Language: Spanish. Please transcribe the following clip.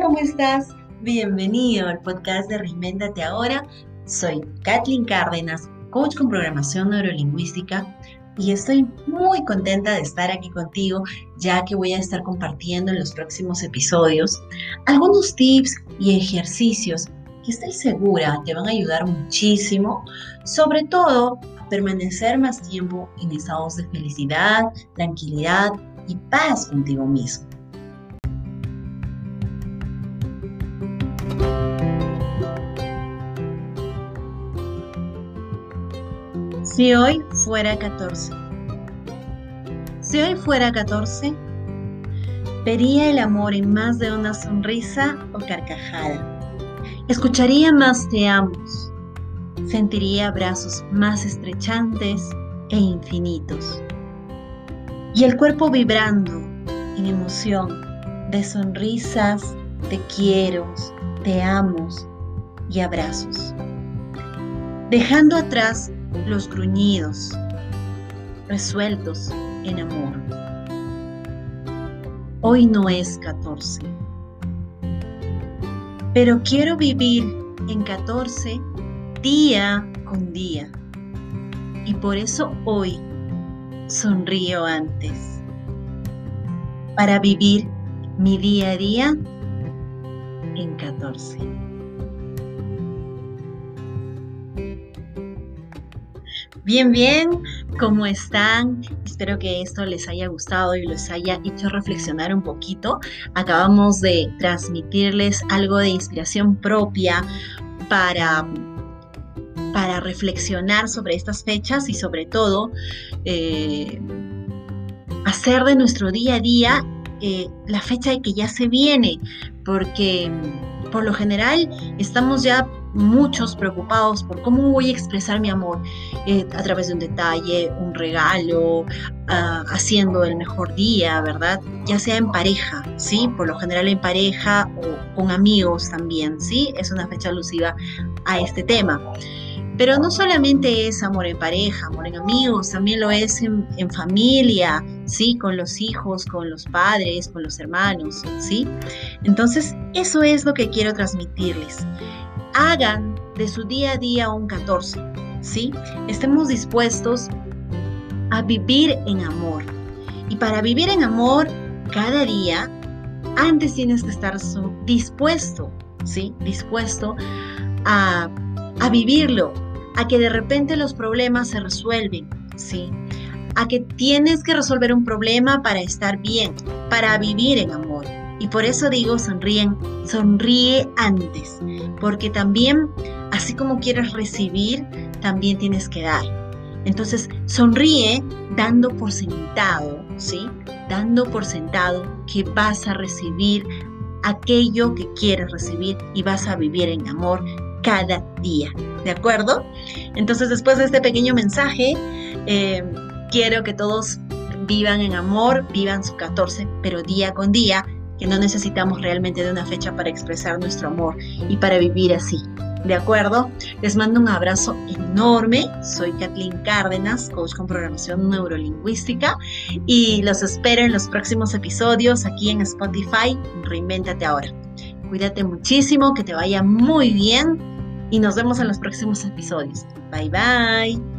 ¿cómo estás? Bienvenido al podcast de Reinventate Ahora. Soy Kathleen Cárdenas, coach con programación neurolingüística y estoy muy contenta de estar aquí contigo ya que voy a estar compartiendo en los próximos episodios algunos tips y ejercicios que estoy segura te van a ayudar muchísimo, sobre todo a permanecer más tiempo en estados de felicidad, tranquilidad y paz contigo mismo. Si hoy fuera 14. Si hoy fuera 14, vería el amor en más de una sonrisa o carcajada. Escucharía más te amos. Sentiría abrazos más estrechantes e infinitos. Y el cuerpo vibrando en emoción de sonrisas, te quiero, te amo y abrazos. Dejando atrás los gruñidos, resueltos en amor. Hoy no es 14, pero quiero vivir en 14 día con día. Y por eso hoy sonrío antes. Para vivir mi día a día en 14. Bien, bien, ¿cómo están? Espero que esto les haya gustado y les haya hecho reflexionar un poquito. Acabamos de transmitirles algo de inspiración propia para, para reflexionar sobre estas fechas y sobre todo eh, hacer de nuestro día a día eh, la fecha de que ya se viene, porque por lo general estamos ya muchos preocupados por cómo voy a expresar mi amor eh, a través de un detalle, un regalo, ah, haciendo el mejor día, ¿verdad? Ya sea en pareja, ¿sí? Por lo general en pareja o con amigos también, ¿sí? Es una fecha alusiva a este tema. Pero no solamente es amor en pareja, amor en amigos, también lo es en, en, familia, ¿sí? Con los hijos, con los padres, con los hermanos, ¿sí? Entonces, eso es lo que quiero transmitirles hagan de su día a día un 14, ¿sí? Estemos dispuestos a vivir en amor. Y para vivir en amor cada día, antes tienes que estar dispuesto, ¿sí? Dispuesto a, a vivirlo, a que de repente los problemas se resuelven, ¿sí? A que tienes que resolver un problema para estar bien, para vivir en amor. Y por eso digo, sonríen, sonríe antes, porque también, así como quieres recibir, también tienes que dar. Entonces, sonríe dando por sentado, ¿sí? Dando por sentado que vas a recibir aquello que quieres recibir y vas a vivir en amor cada día, ¿de acuerdo? Entonces, después de este pequeño mensaje, eh, quiero que todos vivan en amor, vivan su 14, pero día con día, que no necesitamos realmente de una fecha para expresar nuestro amor y para vivir así. ¿De acuerdo? Les mando un abrazo enorme. Soy Kathleen Cárdenas, coach con programación neurolingüística y los espero en los próximos episodios aquí en Spotify. Reinvéntate ahora. Cuídate muchísimo, que te vaya muy bien y nos vemos en los próximos episodios. Bye bye.